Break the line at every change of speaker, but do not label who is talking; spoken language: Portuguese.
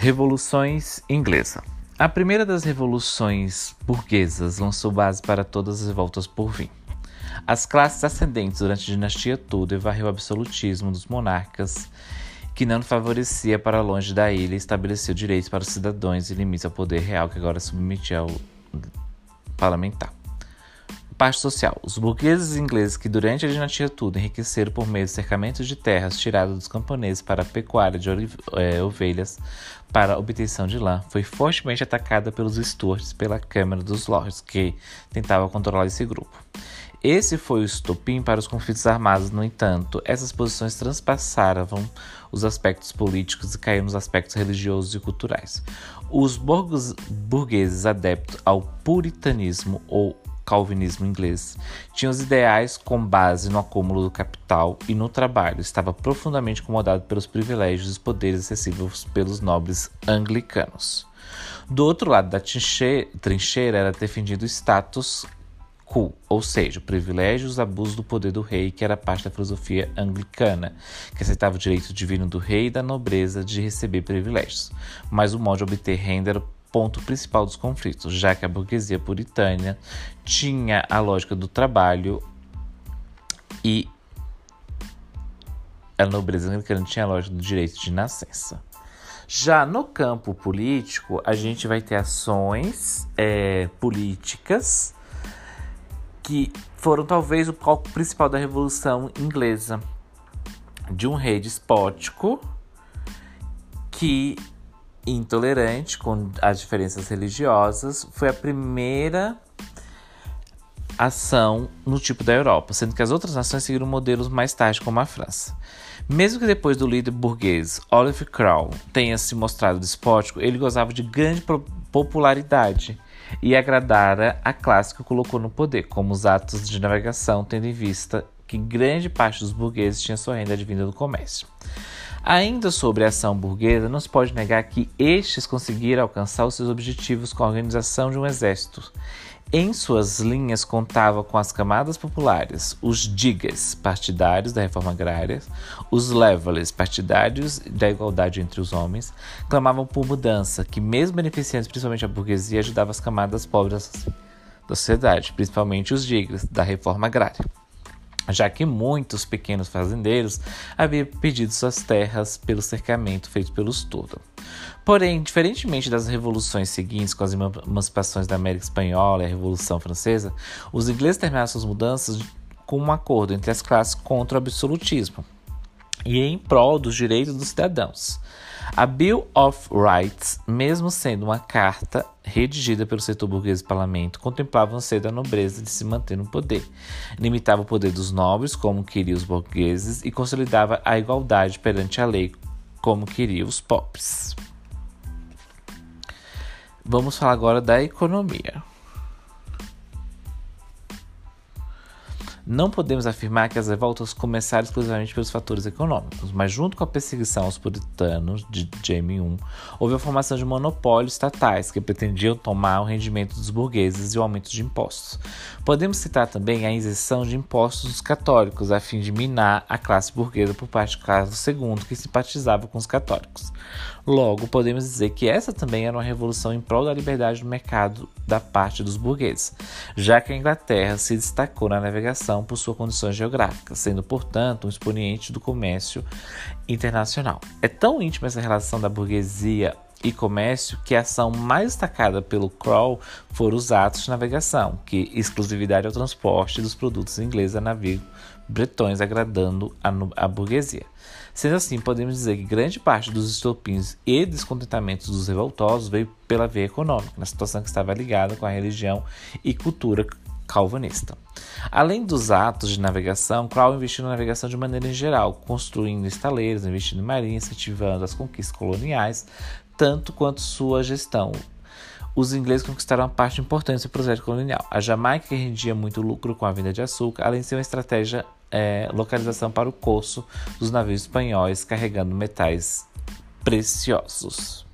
Revoluções Inglesa. A primeira das revoluções burguesas lançou base para todas as revoltas por vir. As classes ascendentes durante a dinastia Tudor varreu o absolutismo dos monarcas, que não favorecia para longe da ilha e estabeleceu direitos para os cidadãos e limites ao poder real que agora submetia ao parlamentar parte social. Os burgueses ingleses que durante a dinastia Tudor enriqueceram por meio de cercamentos de terras tiradas dos camponeses para a pecuária de é, ovelhas para obtenção de lã, foi fortemente atacada pelos Stuarts pela Câmara dos Lords, que tentava controlar esse grupo. Esse foi o estopim para os conflitos armados, no entanto, essas posições transpassaram os aspectos políticos e caíram nos aspectos religiosos e culturais. Os burgueses adeptos ao puritanismo ou calvinismo inglês. Tinha os ideais com base no acúmulo do capital e no trabalho. Estava profundamente incomodado pelos privilégios e poderes acessíveis pelos nobres anglicanos. Do outro lado da trincheira era defendido o status quo, ou seja, privilégios, abuso do poder do rei, que era parte da filosofia anglicana, que aceitava o direito divino do rei e da nobreza de receber privilégios. Mas o modo de obter renda era ponto principal dos conflitos, já que a burguesia puritânia tinha a lógica do trabalho e a nobreza anglicana tinha a lógica do direito de nascença. Já no campo político, a gente vai ter ações é, políticas que foram talvez o palco principal da Revolução Inglesa, de um rei despótico que intolerante com as diferenças religiosas, foi a primeira ação no tipo da Europa, sendo que as outras nações seguiram modelos mais tarde, como a França. Mesmo que depois do líder burguês Oliver Cromwell tenha se mostrado despótico, ele gozava de grande popularidade e agradara a classe que o colocou no poder, como os atos de navegação, tendo em vista que grande parte dos burgueses tinha sua renda advinda do comércio. Ainda sobre a ação burguesa, não se pode negar que estes conseguiram alcançar os seus objetivos com a organização de um exército. Em suas linhas contava com as camadas populares, os diggers, partidários da reforma agrária, os levelers, partidários da igualdade entre os homens, clamavam por mudança, que mesmo beneficiando principalmente a burguesia, ajudava as camadas pobres da sociedade, principalmente os diggers da reforma agrária já que muitos pequenos fazendeiros haviam pedido suas terras pelo cercamento feito pelos Tudor. Porém, diferentemente das revoluções seguintes, com as emancipações da América Espanhola e a Revolução Francesa, os ingleses terminaram suas mudanças com um acordo entre as classes contra o absolutismo e em prol dos direitos dos cidadãos. A Bill of Rights, mesmo sendo uma carta redigida pelo setor burguês do parlamento, contemplava o anseio da nobreza de se manter no poder, limitava o poder dos nobres, como queriam os burgueses, e consolidava a igualdade perante a lei, como queriam os pobres. Vamos falar agora da economia. Não podemos afirmar que as revoltas começaram exclusivamente pelos fatores econômicos, mas junto com a perseguição aos puritanos de Jamie I, houve a formação de monopólios estatais que pretendiam tomar o rendimento dos burgueses e o aumento de impostos. Podemos citar também a isenção de impostos dos católicos, a fim de minar a classe burguesa por parte de Carlos II, que simpatizava com os católicos. Logo, podemos dizer que essa também era uma revolução em prol da liberdade do mercado da parte dos burgueses, já que a Inglaterra se destacou na navegação por sua condição geográfica, sendo, portanto, um expoente do comércio internacional. É tão íntima essa relação da burguesia e comércio que a ação mais destacada pelo Kroll foram os atos de navegação, que exclusividade ao transporte dos produtos ingleses a navio bretões, agradando a, a burguesia. Sendo assim, podemos dizer que grande parte dos estopins e descontentamentos dos revoltosos veio pela via econômica, na situação que estava ligada com a religião e cultura calvinista. Além dos atos de navegação, Crowell investiu na navegação de maneira em geral, construindo estaleiros, investindo em marinha, incentivando as conquistas coloniais, tanto quanto sua gestão. Os ingleses conquistaram uma parte importante do projeto colonial. A Jamaica rendia muito lucro com a venda de açúcar, além de ser uma estratégia é, localização para o curso dos navios espanhóis carregando metais preciosos.